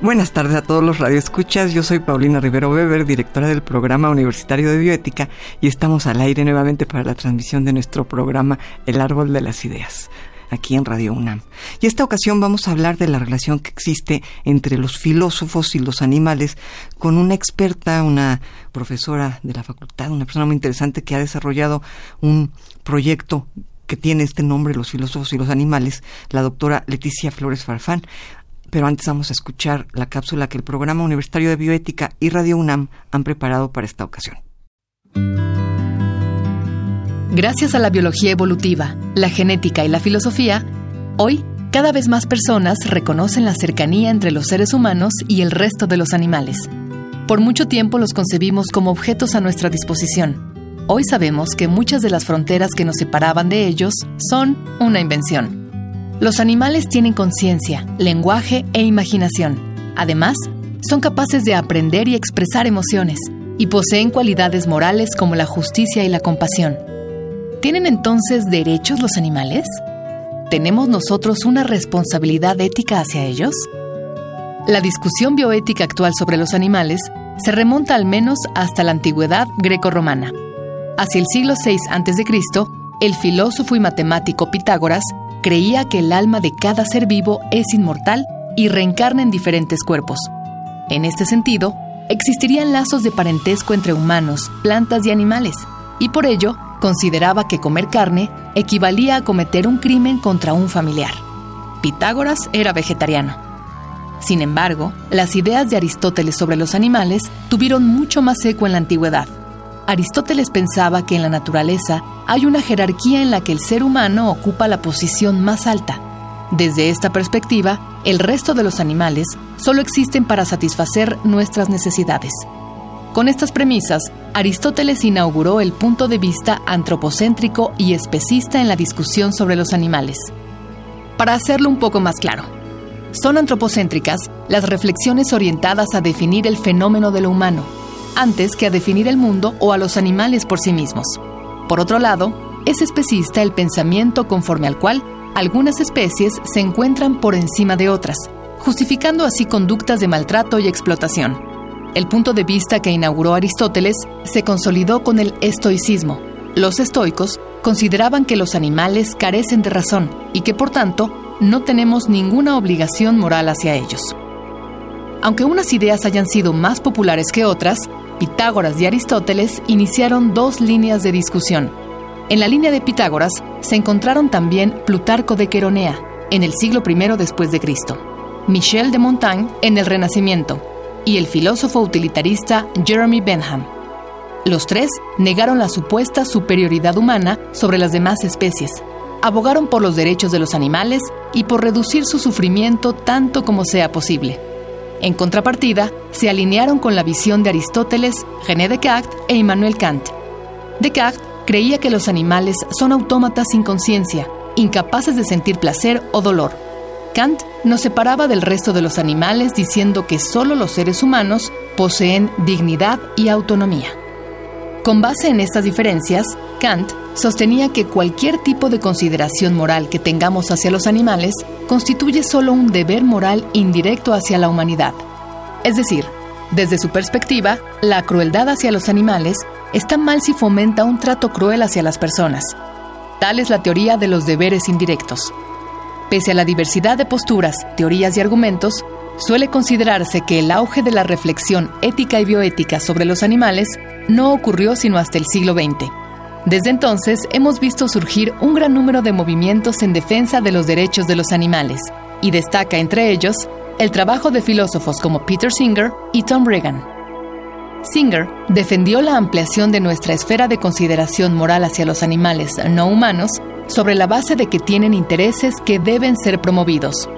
Buenas tardes a todos los radioescuchas. Yo soy Paulina Rivero Weber, directora del programa universitario de bioética, y estamos al aire nuevamente para la transmisión de nuestro programa El Árbol de las Ideas aquí en Radio UNAM. Y esta ocasión vamos a hablar de la relación que existe entre los filósofos y los animales con una experta, una profesora de la facultad, una persona muy interesante que ha desarrollado un proyecto que tiene este nombre, Los filósofos y los animales, la doctora Leticia Flores Farfán. Pero antes vamos a escuchar la cápsula que el Programa Universitario de Bioética y Radio UNAM han preparado para esta ocasión. Gracias a la biología evolutiva, la genética y la filosofía, hoy cada vez más personas reconocen la cercanía entre los seres humanos y el resto de los animales. Por mucho tiempo los concebimos como objetos a nuestra disposición. Hoy sabemos que muchas de las fronteras que nos separaban de ellos son una invención. Los animales tienen conciencia, lenguaje e imaginación. Además, son capaces de aprender y expresar emociones, y poseen cualidades morales como la justicia y la compasión. ¿Tienen entonces derechos los animales? ¿Tenemos nosotros una responsabilidad ética hacia ellos? La discusión bioética actual sobre los animales se remonta al menos hasta la antigüedad greco-romana. Hacia el siglo VI a.C., el filósofo y matemático Pitágoras creía que el alma de cada ser vivo es inmortal y reencarna en diferentes cuerpos. En este sentido, existirían lazos de parentesco entre humanos, plantas y animales, y por ello consideraba que comer carne equivalía a cometer un crimen contra un familiar. Pitágoras era vegetariano. Sin embargo, las ideas de Aristóteles sobre los animales tuvieron mucho más eco en la antigüedad. Aristóteles pensaba que en la naturaleza hay una jerarquía en la que el ser humano ocupa la posición más alta. Desde esta perspectiva, el resto de los animales solo existen para satisfacer nuestras necesidades. Con estas premisas, Aristóteles inauguró el punto de vista antropocéntrico y especista en la discusión sobre los animales. Para hacerlo un poco más claro, son antropocéntricas las reflexiones orientadas a definir el fenómeno de lo humano, antes que a definir el mundo o a los animales por sí mismos. Por otro lado, es especista el pensamiento conforme al cual algunas especies se encuentran por encima de otras, justificando así conductas de maltrato y explotación. El punto de vista que inauguró Aristóteles se consolidó con el estoicismo. Los estoicos consideraban que los animales carecen de razón y que por tanto no tenemos ninguna obligación moral hacia ellos. Aunque unas ideas hayan sido más populares que otras, Pitágoras y Aristóteles iniciaron dos líneas de discusión. En la línea de Pitágoras se encontraron también Plutarco de Queronea, en el siglo I después de Cristo, Michel de Montaigne en el Renacimiento y el filósofo utilitarista Jeremy Bentham. Los tres negaron la supuesta superioridad humana sobre las demás especies, abogaron por los derechos de los animales y por reducir su sufrimiento tanto como sea posible. En contrapartida, se alinearon con la visión de Aristóteles, René Descartes e Immanuel Kant. Descartes creía que los animales son autómatas sin conciencia, incapaces de sentir placer o dolor. Kant nos separaba del resto de los animales diciendo que solo los seres humanos poseen dignidad y autonomía. Con base en estas diferencias, Kant sostenía que cualquier tipo de consideración moral que tengamos hacia los animales constituye solo un deber moral indirecto hacia la humanidad. Es decir, desde su perspectiva, la crueldad hacia los animales está mal si fomenta un trato cruel hacia las personas. Tal es la teoría de los deberes indirectos. Pese a la diversidad de posturas, teorías y argumentos, suele considerarse que el auge de la reflexión ética y bioética sobre los animales no ocurrió sino hasta el siglo XX. Desde entonces hemos visto surgir un gran número de movimientos en defensa de los derechos de los animales, y destaca entre ellos el trabajo de filósofos como Peter Singer y Tom Regan. Singer defendió la ampliación de nuestra esfera de consideración moral hacia los animales no humanos sobre la base de que tienen intereses que deben ser promovidos.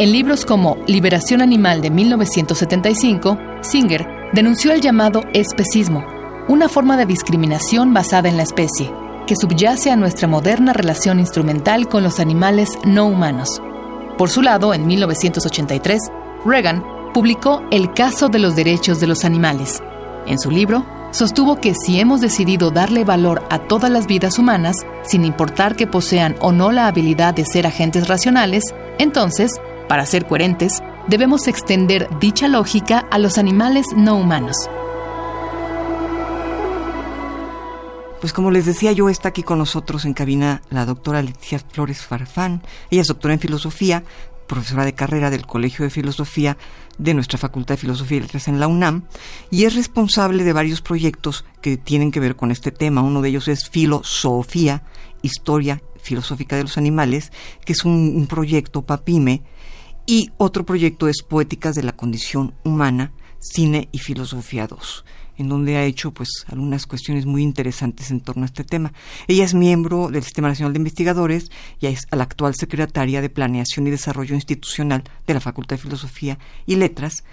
En libros como Liberación Animal de 1975, Singer denunció el llamado especismo, una forma de discriminación basada en la especie, que subyace a nuestra moderna relación instrumental con los animales no humanos. Por su lado, en 1983, Reagan publicó El caso de los derechos de los animales. En su libro, sostuvo que si hemos decidido darle valor a todas las vidas humanas, sin importar que posean o no la habilidad de ser agentes racionales, entonces, para ser coherentes, debemos extender dicha lógica a los animales no humanos. Pues como les decía yo, está aquí con nosotros en cabina la doctora Leticia Flores Farfán. Ella es doctora en filosofía, profesora de carrera del Colegio de Filosofía de nuestra Facultad de Filosofía y Letras en la UNAM y es responsable de varios proyectos que tienen que ver con este tema. Uno de ellos es Filosofía, Historia Filosófica de los Animales, que es un, un proyecto PAPIME, y otro proyecto es Poéticas de la Condición Humana, Cine y Filosofía 2 en donde ha hecho pues algunas cuestiones muy interesantes en torno a este tema. Ella es miembro del Sistema Nacional de Investigadores y es la actual secretaria de Planeación y Desarrollo Institucional de la Facultad de Filosofía y Letras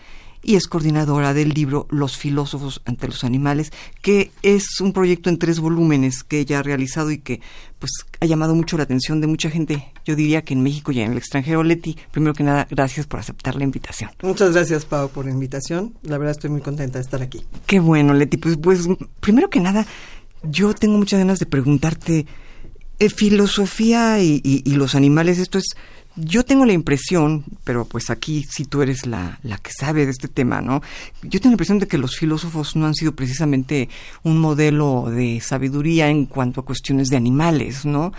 y es coordinadora del libro Los filósofos ante los animales, que es un proyecto en tres volúmenes que ella ha realizado y que pues ha llamado mucho la atención de mucha gente, yo diría que en México y en el extranjero. Leti, primero que nada, gracias por aceptar la invitación. Muchas gracias, Pau, por la invitación. La verdad estoy muy contenta de estar aquí. Qué bueno, Leti. Pues, pues primero que nada, yo tengo muchas ganas de preguntarte, eh, filosofía y, y los animales, esto es yo tengo la impresión, pero pues aquí si tú eres la, la que sabe de este tema, ¿no? Yo tengo la impresión de que los filósofos no han sido precisamente un modelo de sabiduría en cuanto a cuestiones de animales, ¿no?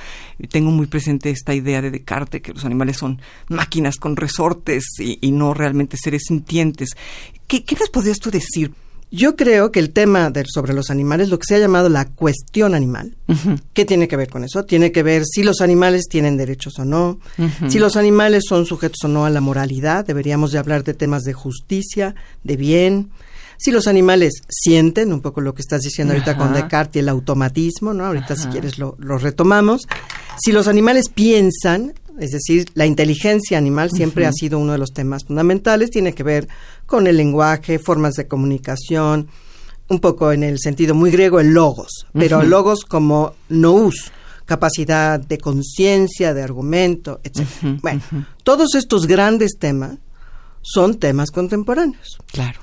Tengo muy presente esta idea de Descartes, que los animales son máquinas con resortes y, y no realmente seres sintientes. ¿Qué, ¿Qué les podrías tú decir? Yo creo que el tema de, sobre los animales, lo que se ha llamado la cuestión animal, ¿qué tiene que ver con eso? Tiene que ver si los animales tienen derechos o no, si los animales son sujetos o no a la moralidad, deberíamos de hablar de temas de justicia, de bien, si los animales sienten, un poco lo que estás diciendo ahorita con Descartes y el automatismo, ¿no? Ahorita si quieres lo, lo retomamos. Si los animales piensan, es decir, la inteligencia animal siempre ha sido uno de los temas fundamentales, tiene que ver con el lenguaje, formas de comunicación, un poco en el sentido muy griego el logos, pero logos como nous, capacidad de conciencia, de argumento, etc. bueno, todos estos grandes temas son temas contemporáneos. Claro.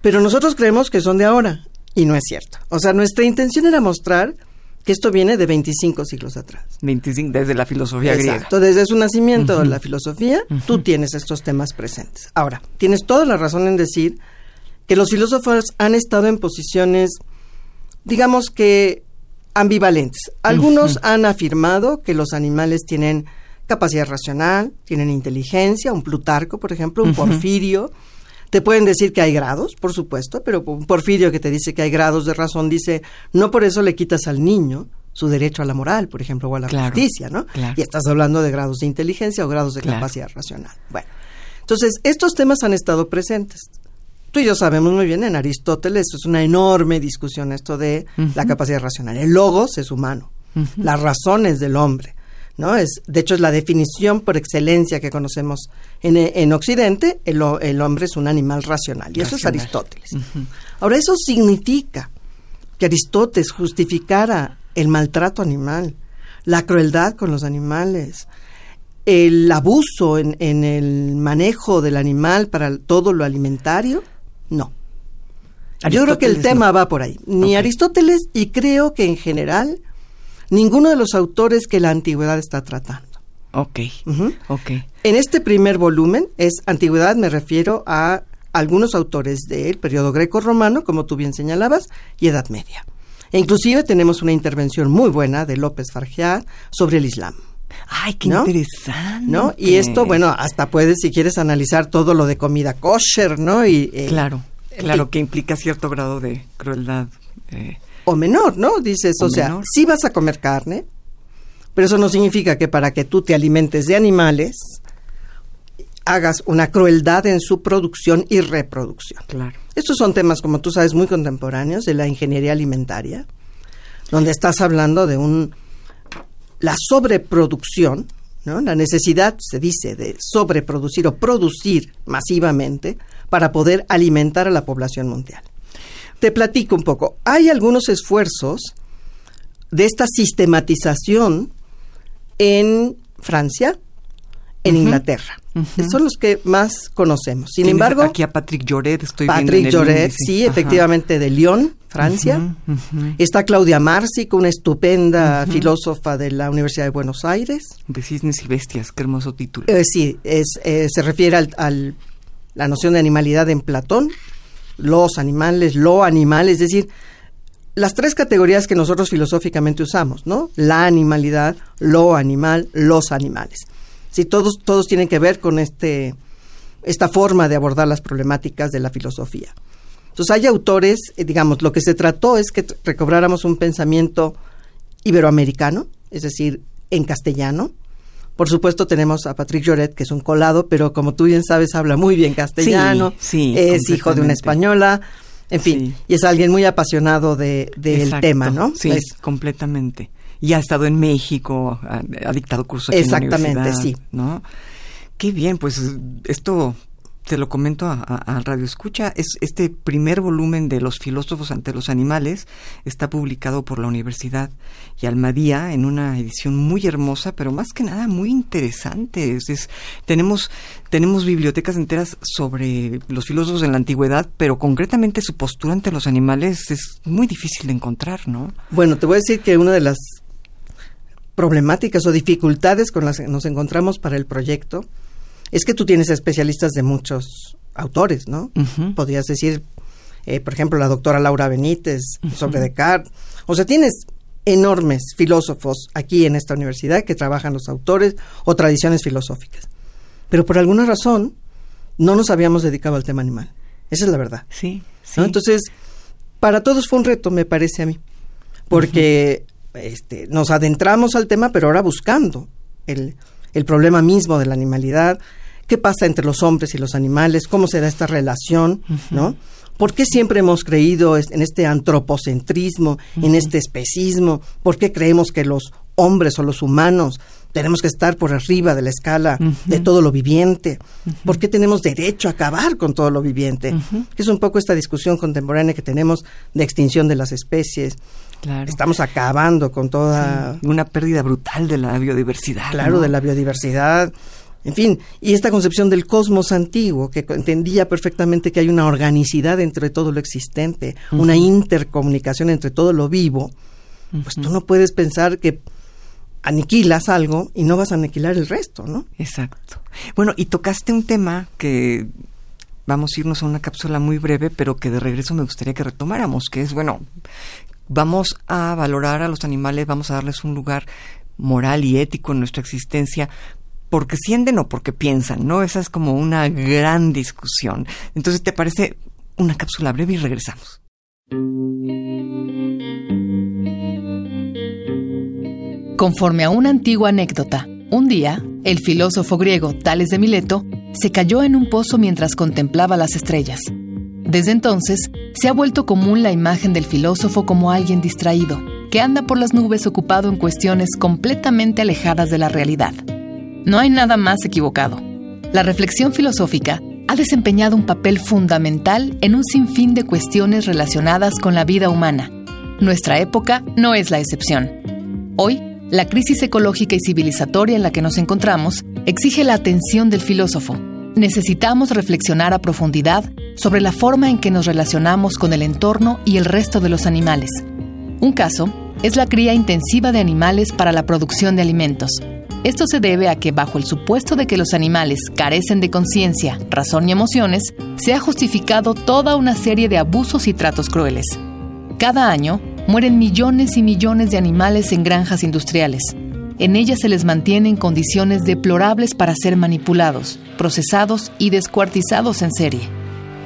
Pero nosotros creemos que son de ahora y no es cierto. O sea, nuestra intención era mostrar que esto viene de 25 siglos atrás. 25, desde la filosofía griega. Exacto, desde su nacimiento la filosofía, tú tienes estos temas presentes. Ahora, tienes toda la razón en decir que los filósofos han estado en posiciones, digamos que ambivalentes. Algunos han afirmado que los animales tienen capacidad racional, tienen inteligencia, un Plutarco, por ejemplo, un Porfirio, te pueden decir que hay grados, por supuesto, pero Porfirio que te dice que hay grados de razón dice, no por eso le quitas al niño su derecho a la moral, por ejemplo, o a la justicia, ¿no? Y estás hablando de grados de inteligencia o grados de capacidad racional. Bueno, entonces, estos temas han estado presentes. Tú y yo sabemos muy bien, en Aristóteles es una enorme discusión esto de la capacidad racional. El logos es humano, las razones del hombre. ¿No? Es, de hecho, es la definición por excelencia que conocemos en, en Occidente, el, el, hombre es un animal racional, y eso es Aristóteles. Ahora, eso significa que Aristóteles justificara el maltrato animal, la crueldad con los animales, el abuso en, en el manejo del animal para todo lo alimentario, no. Yo creo que el tema va por ahí. Ni Aristóteles, y creo que en general ninguno de los autores que la antigüedad está tratando. Ok, ok. En este primer volumen es antigüedad, me refiero a algunos autores del periodo greco-romano, como tú bien señalabas, y Edad Media. E inclusive tenemos una intervención muy buena de López Fargeat sobre el Islam. Ay, qué interesante. ¿No? Y esto, bueno, hasta puedes, si quieres, analizar todo lo de comida kosher, ¿no? Y, eh, claro, claro, que implica cierto grado de crueldad. Eh, o menor, ¿no? Dices, o, sea, sí vas a comer carne, pero eso no significa que para que tú te alimentes de animales hagas una crueldad en su producción y reproducción. Claro. Estos son temas, como tú sabes, muy contemporáneos de la ingeniería alimentaria, donde estás hablando de un la sobreproducción ¿no? La necesidad, se dice, de sobreproducir o producir masivamente para poder alimentar a la población mundial. Te platico un poco. Hay algunos esfuerzos de esta sistematización en Francia, en Inglaterra. Son los que más conocemos. Sin embargo, aquí a Patrick Lloret estoy Patrick Lloret, sí, efectivamente de Lyon, Francia. Está Claudia Marsic, una estupenda filósofa de la Universidad de Buenos Aires. De cisnes y bestias, qué hermoso título. Eh, sí, es, eh, se refiere al, la noción de animalidad en Platón, los animales, lo animal, es decir, las tres categorías que nosotros filosóficamente usamos, ¿no? La animalidad, lo animal, los animales. Sí, todos, todos tienen que ver con este, esta forma de abordar las problemáticas de la filosofía. Entonces hay autores, eh, digamos, lo que se trató es que recobráramos un pensamiento iberoamericano, es decir, en castellano. Por supuesto tenemos a Patrick Lloret, que es un colado, pero como tú bien sabes, habla muy bien castellano, sí, es hijo de una española, en fin, y es alguien muy apasionado del de, tema, ¿no? Sí, completamente y ha estado en México, ha, dictado cursos Exactamente, en la sí. ¿no? Qué bien, pues esto te lo comento a, Radio Escucha, es este primer volumen de Los filósofos ante los animales está publicado por la Universidad y Almadía en una edición muy hermosa, pero más que nada muy interesante. Es, tenemos tenemos bibliotecas enteras sobre los filósofos en la antigüedad, pero concretamente su postura ante los animales es muy difícil de encontrar, ¿no? Bueno, te voy a decir que una de las problemáticas o dificultades con las que nos encontramos para el proyecto es que tú tienes especialistas de muchos autores, ¿no? Podrías decir, eh, por ejemplo, la doctora Laura Benítez sobre Descartes. O sea, tienes enormes filósofos aquí en esta universidad que trabajan los autores o tradiciones filosóficas. Pero por alguna razón no nos habíamos dedicado al tema animal. Esa es la verdad. Sí. Entonces, para todos fue un reto, me parece a mí. Porque este, nos adentramos al tema, pero ahora buscando el, el problema mismo de la animalidad, qué pasa entre los hombres y los animales, cómo se da esta relación, ¿no? ¿Por qué siempre hemos creído en este antropocentrismo, en este especismo? ¿Por qué creemos que los hombres o los humanos tenemos que estar por arriba de la escala de todo lo viviente? ¿Por qué tenemos derecho a acabar con todo lo viviente? Es un poco esta discusión contemporánea que tenemos de extinción de las especies, Estamos acabando con toda... una pérdida brutal de la biodiversidad. Claro, de la biodiversidad. En fin, y esta concepción del cosmos antiguo, que entendía perfectamente que hay una organicidad entre todo lo existente, una intercomunicación entre todo lo vivo, pues tú no puedes pensar que aniquilas algo y no vas a aniquilar el resto, ¿no? Exacto. Bueno, y tocaste un tema que vamos a irnos a una cápsula muy breve, pero que de regreso me gustaría que retomáramos, que es, bueno, vamos a valorar a los animales, vamos a darles un lugar moral y ético en nuestra existencia, porque sienten o porque piensan, ¿no? Esa es como una gran discusión. Entonces, ¿te parece una cápsula breve y regresamos? Conforme a una antigua anécdota, un día, el filósofo griego Tales de Mileto se cayó en un pozo mientras contemplaba las estrellas. Desde entonces, se ha vuelto común la imagen del filósofo como alguien distraído, que anda por las nubes ocupado en cuestiones completamente alejadas de la realidad. No hay nada más equivocado. La reflexión filosófica ha desempeñado un papel fundamental en un sinfín de cuestiones relacionadas con la vida humana. Nuestra época no es la excepción. Hoy, la crisis ecológica y civilizatoria en la que nos encontramos exige la atención del filósofo necesitamos reflexionar a profundidad sobre la forma en que nos relacionamos con el entorno y el resto de los animales. Un caso es la cría intensiva de animales para la producción de alimentos. Esto se debe a que bajo el supuesto de que los animales carecen de conciencia, razón y emociones, se ha justificado toda una serie de abusos y tratos crueles. Cada año mueren millones y millones de animales en granjas industriales, en ellas se les mantiene en condiciones deplorables para ser manipulados, procesados y descuartizados en serie.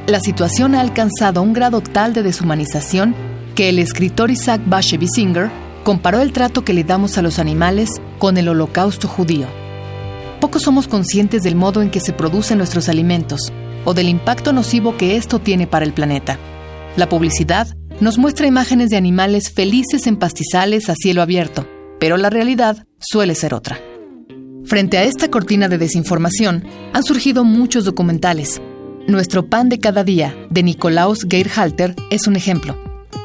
La situación ha alcanzado un grado tal de deshumanización que el escritor Isaac Bashevis Singer comparó el trato que le damos a los animales con el holocausto judío. Pocos somos conscientes del modo en que se producen nuestros alimentos o del impacto nocivo que esto tiene para el planeta. La publicidad nos muestra imágenes de animales felices en pastizales a cielo abierto, pero la realidad suele ser otra. Frente a esta cortina de desinformación, han surgido muchos documentales. Nuestro pan de cada día, de Nicolaus Geirhalter, es un ejemplo.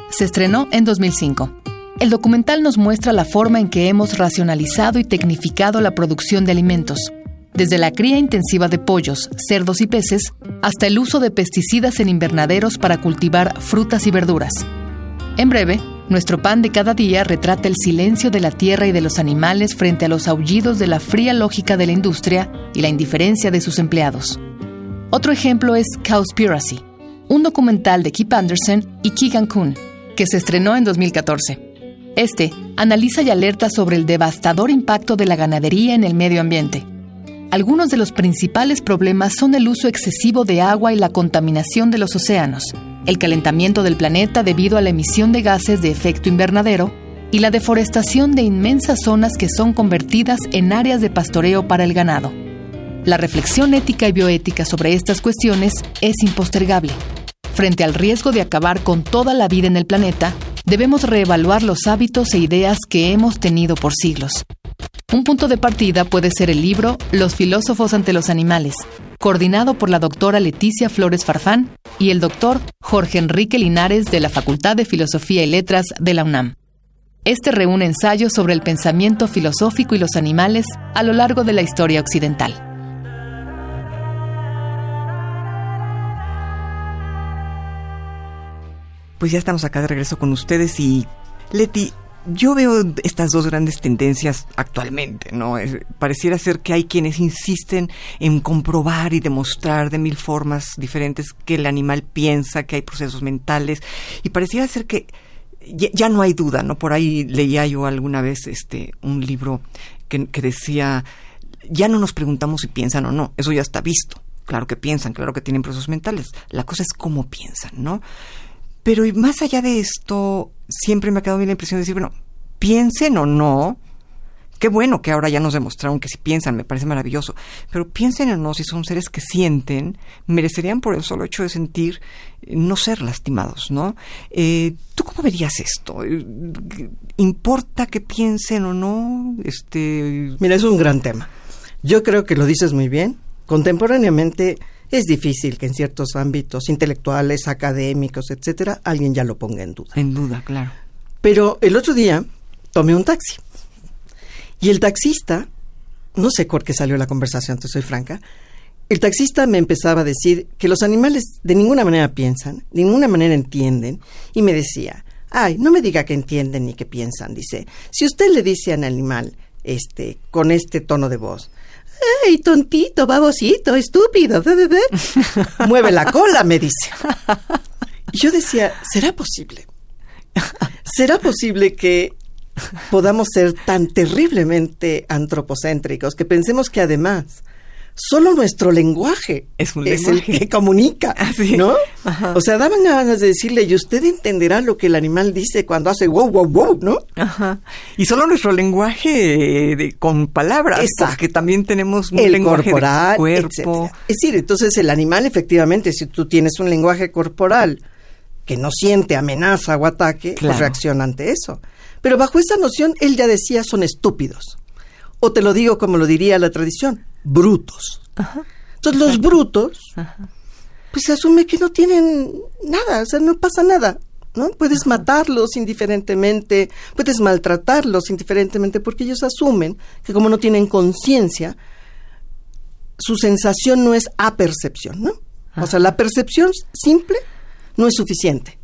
Se estrenó en 2005. El documental nos muestra la forma en que hemos racionalizado y tecnificado la producción de alimentos, desde la cría intensiva de pollos, cerdos y peces, hasta el uso de pesticidas en invernaderos para cultivar frutas y verduras. En breve, nuestro pan de cada día retrata el silencio de la tierra y de los animales frente a los aullidos de la fría lógica de la industria y la indiferencia de sus empleados. Otro ejemplo es Cowspiracy, un documental de Kip Anderson y Keegan Kuhn, que se estrenó en 2014. Este analiza y alerta sobre el devastador impacto de la ganadería en el medio ambiente. Algunos de los principales problemas son el uso excesivo de agua y la contaminación de los océanos, el calentamiento del planeta debido a la emisión de gases de efecto invernadero y la deforestación de inmensas zonas que son convertidas en áreas de pastoreo para el ganado. La reflexión ética y bioética sobre estas cuestiones es impostergable. Frente al riesgo de acabar con toda la vida en el planeta, debemos reevaluar los hábitos e ideas que hemos tenido por siglos. Un punto de partida puede ser el libro Los filósofos ante los animales, coordinado por la doctora Leticia Flores Farfán y el doctor Jorge Enrique Linares de la Facultad de Filosofía y Letras de la UNAM. Este reúne ensayos sobre el pensamiento filosófico y los animales a lo largo de la historia occidental. Pues ya estamos acá de regreso con ustedes y Leti, yo veo estas dos grandes tendencias actualmente, ¿no? pareciera ser que hay quienes insisten en comprobar y demostrar de mil formas diferentes que el animal piensa, que hay procesos mentales, y pareciera ser que ya, no hay duda, ¿no? Por ahí leía yo alguna vez este un libro que, que decía, ya no nos preguntamos si piensan o no, eso ya está visto. Claro que piensan, claro que tienen procesos mentales. La cosa es cómo piensan, ¿no? Pero más allá de esto, siempre me ha quedado bien la impresión de decir, bueno, piensen o no, qué bueno que ahora ya nos demostraron que si piensan, me parece maravilloso, pero piensen o no, si son seres que sienten, merecerían por el solo hecho de sentir no ser lastimados, ¿no? Eh, ¿Tú cómo verías esto? ¿Importa que piensen o no? Este... Mira, es un gran tema. Yo creo que lo dices muy bien. Contemporáneamente es difícil que en ciertos ámbitos intelectuales, académicos, etcétera, alguien ya lo ponga en duda. En duda, claro. Pero el otro día tomé un taxi y el taxista, no sé por qué salió la conversación, te soy franca, el taxista me empezaba a decir que los animales de ninguna manera piensan, de ninguna manera entienden, y me decía, ay, no me diga que entienden ni que piensan, dice, si usted le dice al animal, este, con este tono de voz, ¡Ey, tontito, babosito, estúpido! Mueve la cola, me dice. Y yo decía, ¿será posible? ¿Será posible que podamos ser tan terriblemente antropocéntricos que pensemos que además solo nuestro lenguaje es, el que comunica, ¿no? O sea, daban ganas de decirle, y usted entenderá lo que el animal dice cuando hace wow, wow, wow, ¿no? Ajá. Y solo nuestro lenguaje con palabras, Exacto. porque también tenemos un lenguaje corporal, cuerpo. Es decir, entonces el animal, efectivamente, si tú tienes un lenguaje corporal que no siente amenaza o ataque, pues reacciona ante eso. Pero bajo esa noción, él ya decía, son estúpidos. O te lo digo como lo diría la tradición, brutos. Entonces los brutos, pues se asume que no tienen nada, o sea, no pasa nada. ¿no? Puedes matarlos indiferentemente, puedes maltratarlos indiferentemente, porque ellos asumen que como no tienen conciencia, su sensación no es apercepción, ¿no? O sea, la percepción simple no es suficiente.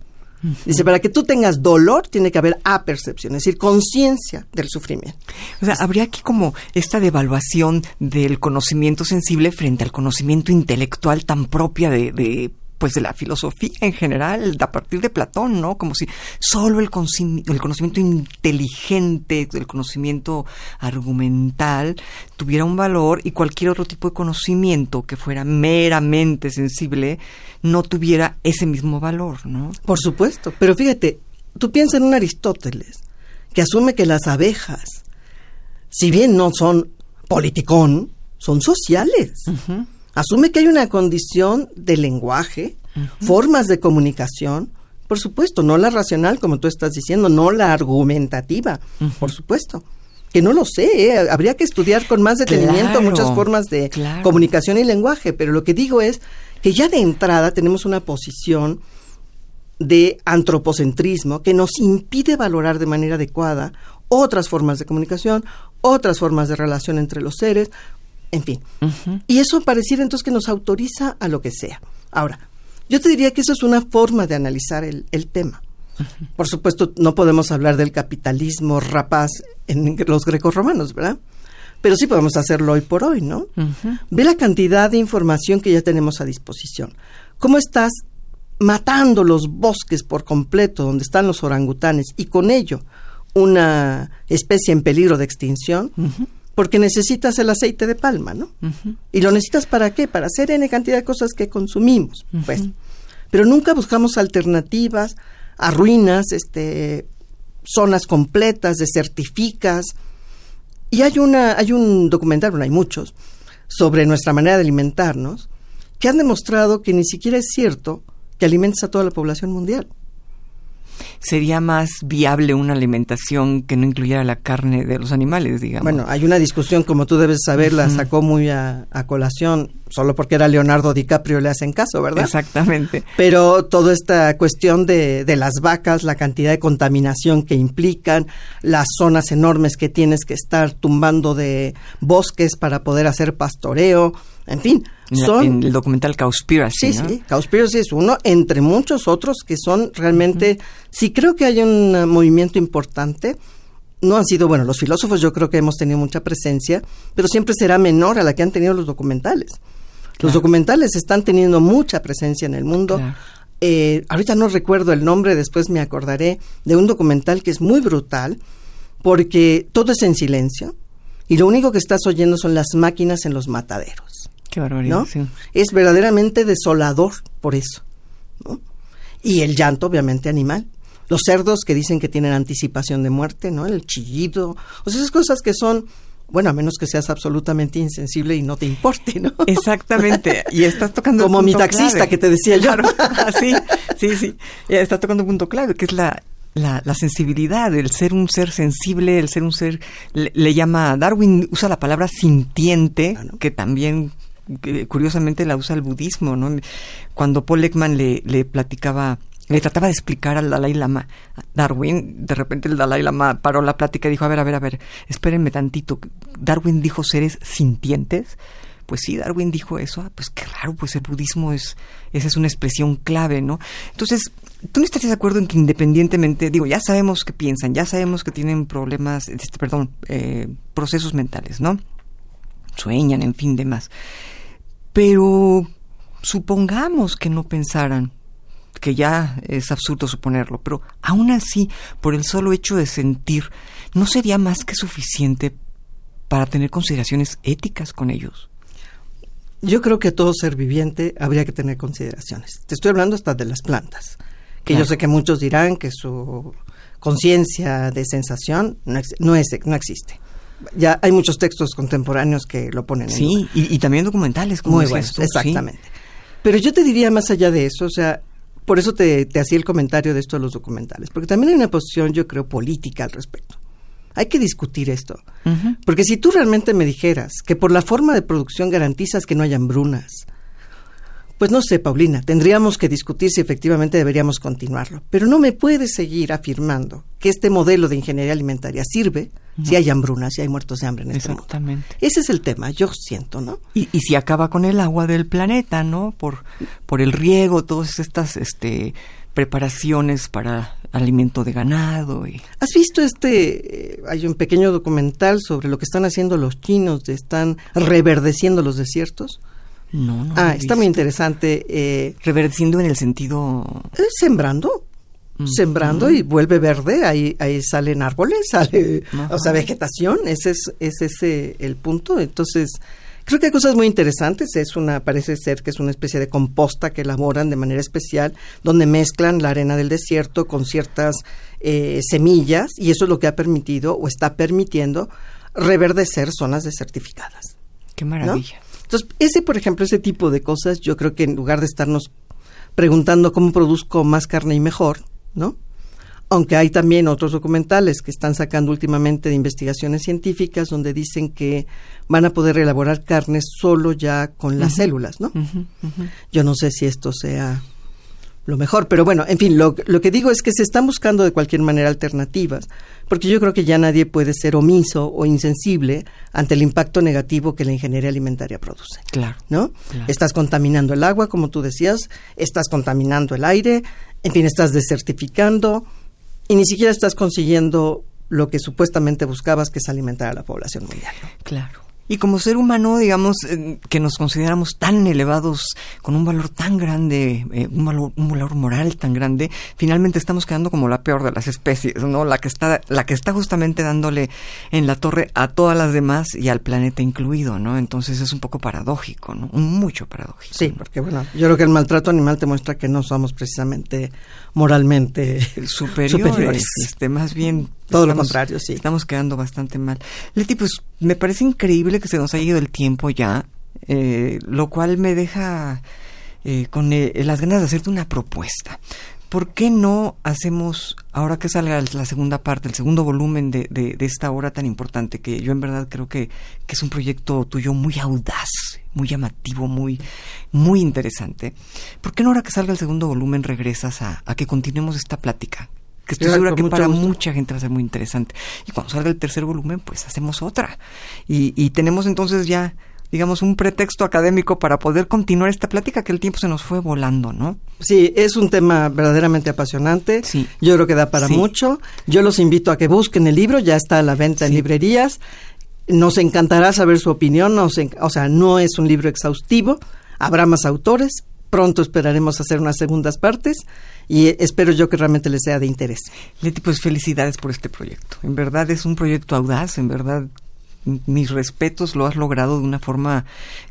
Dice, para que tú tengas dolor, tiene que haber apercepción, es decir, conciencia del sufrimiento. O sea, habría aquí como esta devaluación del conocimiento sensible frente al conocimiento intelectual tan propia de, de pues de la filosofía en general, a partir de Platón, ¿no? Como si solo el, el conocimiento inteligente, el conocimiento argumental tuviera un valor y cualquier otro tipo de conocimiento que fuera meramente sensible no tuviera ese mismo valor, ¿no? Por supuesto, pero fíjate, tú piensas en un Aristóteles que asume que las abejas, si bien no son politicón, son sociales. Asume que hay una condición de lenguaje, formas de comunicación, por supuesto, no la racional, como tú estás diciendo, no la argumentativa, por supuesto. que no lo sé, ¿eh? habría que estudiar con más detenimiento muchas formas de comunicación y lenguaje, pero lo que digo es que ya de entrada tenemos una posición de antropocentrismo que nos impide valorar de manera adecuada otras formas de comunicación, otras formas de relación entre los seres, en fin. Y eso pareciera entonces que nos autoriza a lo que sea. Ahora, yo te diría que eso es una forma de analizar el, tema. Por supuesto, no podemos hablar del capitalismo rapaz en los grecos romanos, ¿verdad? Pero sí podemos hacerlo hoy por hoy, ¿no? Ve la cantidad de información que ya tenemos a disposición. ¿Cómo estás matando los bosques por completo donde están los orangutanes y con ello una especie en peligro de extinción? Porque necesitas el aceite de palma, ¿no? Y lo necesitas para qué? Para hacer N cantidad de cosas que consumimos, pues. Pero nunca buscamos alternativas a ruinas, este, zonas completas, desertificas. Y hay una, hay un documental, bueno, hay muchos, sobre nuestra manera de alimentarnos, que han demostrado que ni siquiera es cierto que alimentes a toda la población mundial sería más viable una alimentación que no incluyera la carne de los animales, digamos. Bueno, hay una discusión, como tú debes saber, la sacó muy a, colación, solo porque era Leonardo DiCaprio le hacen caso, ¿verdad? Exactamente. Pero toda esta cuestión de, de las vacas, la cantidad de contaminación que implican, las zonas enormes que tienes que estar tumbando de bosques para poder hacer pastoreo, en fin, son... En el documental Cowspiracy, Sí, sí, Cowspiracy es uno, entre muchos otros que son realmente... Sí creo que hay un movimiento importante. No han sido, bueno, los filósofos yo creo que hemos tenido mucha presencia, pero siempre será menor a la que han tenido los documentales. Los documentales están teniendo mucha presencia en el mundo. Eh, ahorita no recuerdo el nombre, después me acordaré de un documental que es muy brutal, porque todo es en silencio y lo único que estás oyendo son las máquinas en los mataderos. Qué barbaridad. Es verdaderamente desolador por eso. Y el llanto, obviamente, animal. Los cerdos que dicen que tienen anticipación de muerte, ¿no? El chillido. O sea, esas cosas que son bueno, a menos que seas absolutamente insensible y no te importe, ¿no? Exactamente. Y estás tocando como mi taxista que te decía yo. sí, sí, sí. Estás tocando un punto clave, que es la, la, sensibilidad, el ser un ser sensible, el ser un ser, le, llama, Darwin usa la palabra sintiente, ah, que también curiosamente la usa el budismo, ¿no? Cuando Paul Ekman le, platicaba le trataba de explicar al Dalai Lama, Darwin, de repente el Dalai Lama paró la plática y dijo, a ver, a ver, a ver, espérenme tantito, Darwin dijo seres sintientes, pues sí, Darwin dijo eso, ah, pues qué raro, pues el budismo es, esa es una expresión clave, ¿no? Entonces, ¿tú no estás de acuerdo en que independientemente, digo, ya sabemos que piensan, ya sabemos que tienen problemas, este, perdón, eh, procesos mentales, ¿no? Sueñan, en fin, demás. Pero supongamos que no pensaran, que ya es absurdo suponerlo, pero aún así, por el solo hecho de sentir, ¿no sería más que suficiente para tener consideraciones éticas con ellos? Yo creo que todo ser viviente habría que tener consideraciones. Te estoy hablando hasta de las plantas, que yo sé que muchos dirán que su conciencia de sensación no, no, es, no existe ya hay muchos textos contemporáneos que lo ponen sí, y, también documentales como Muy buenos, exactamente. Pero yo te diría más allá de eso, o sea, por eso te, te hacía el comentario de esto de los documentales, porque también hay una posición, yo creo, política al respecto. Hay que discutir esto. Porque si tú realmente me dijeras que por la forma de producción garantizas que no haya hambrunas, pues no sé, Paulina, tendríamos que discutir si efectivamente deberíamos continuarlo. Pero no me puedes seguir afirmando que este modelo de ingeniería alimentaria sirve si hay hambrunas, si hay muertos de hambre en este Exactamente. Ese es el tema, yo siento, ¿no? Y, y, si acaba con el agua del planeta, ¿no? Por, por el riego, todas estas este, preparaciones para alimento de ganado. Y... ¿Has visto este? Eh, hay un pequeño documental sobre lo que están haciendo los chinos, de están reverdeciendo los desiertos. No, no. Ah, está muy interesante. Eh, Reverdeciendo en el sentido. Eh, sembrando. Mm. Sembrando y vuelve verde, ahí, ahí salen árboles, sale, o sea, vegetación, ese es, es ese el punto. Entonces, creo que hay cosas muy interesantes. Es una, parece ser que es una especie de composta que elaboran de manera especial, donde mezclan la arena del desierto con ciertas eh, semillas, y eso es lo que ha permitido o está permitiendo reverdecer zonas desertificadas. Qué maravilla. Entonces, ese, por ejemplo, ese tipo de cosas, yo creo que en lugar de estarnos preguntando cómo produzco más carne y mejor, ¿no? aunque hay también otros documentales que están sacando últimamente de investigaciones científicas donde dicen que van a poder elaborar carnes solo ya con las células, ¿no? Yo no sé si esto sea lo mejor. Pero bueno, en fin, lo, lo, que digo es que se están buscando de cualquier manera alternativas, porque yo creo que ya nadie puede ser omiso o insensible ante el impacto negativo que la ingeniería alimentaria produce. Claro. ¿No? Estás contaminando el agua, como tú decías, estás contaminando el aire, en fin, estás desertificando y ni siquiera estás consiguiendo lo que supuestamente buscabas, que es alimentar a la población mundial. Claro. Y como ser humano, digamos, eh, que nos consideramos tan elevados, con un valor tan grande, eh, un, valor, un valor moral tan grande, finalmente estamos quedando como la peor de las especies, ¿no? La que está, la que está justamente dándole en la torre a todas las demás y al planeta incluido, ¿no? Entonces es un poco paradójico, ¿no? Mucho paradójico. Sí, porque bueno, yo creo que el maltrato animal te muestra que no somos precisamente moralmente superiores. Este, más bien todo lo contrario, sí. Estamos quedando bastante mal. Leti, pues me parece increíble que se nos haya ido el tiempo ya, eh, lo cual me deja eh, con eh, las ganas de hacerte una propuesta. ¿Por qué no hacemos, ahora que salga la segunda parte, el segundo volumen de, de, esta obra tan importante, que yo en verdad creo que, que, es un proyecto tuyo muy audaz, muy llamativo, muy, muy interesante? ¿Por qué no ahora que salga el segundo volumen regresas a, a que continuemos esta plática? Que estoy segura que para mucha gente va a ser muy interesante. Y cuando salga el tercer volumen, pues hacemos otra. Y, y tenemos entonces ya digamos, un pretexto académico para poder continuar esta plática que el tiempo se nos fue volando, ¿no? Sí, es un tema verdaderamente apasionante. Sí. Yo creo que da para mucho. Yo los invito a que busquen el libro, ya está a la venta en librerías. Nos encantará saber su opinión, o sea, no es un libro exhaustivo, habrá más autores, pronto esperaremos hacer unas segundas partes y espero yo que realmente les sea de interés. Leti, pues felicidades por este proyecto. En verdad es un proyecto audaz, en verdad mis respetos, lo has logrado de una forma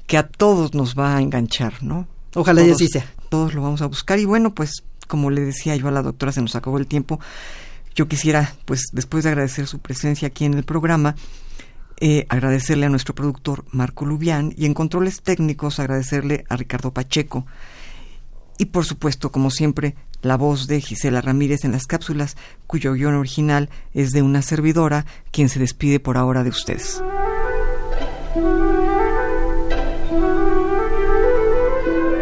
que a todos nos va a enganchar, ¿no? Ojalá y así sea. Todos lo vamos a buscar y bueno, pues como le decía yo a la doctora, se nos acabó el tiempo. Yo quisiera, pues después de agradecer su presencia aquí en el programa, eh, agradecerle a nuestro productor Marco Lubián y en controles técnicos agradecerle a Ricardo Pacheco. Y por supuesto, como siempre, la voz de Gisela Ramírez en las cápsulas, cuyo guion original es de una servidora, quien se despide por ahora de ustedes.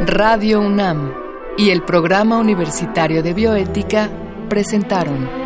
Radio UNAM y el Programa Universitario de Bioética presentaron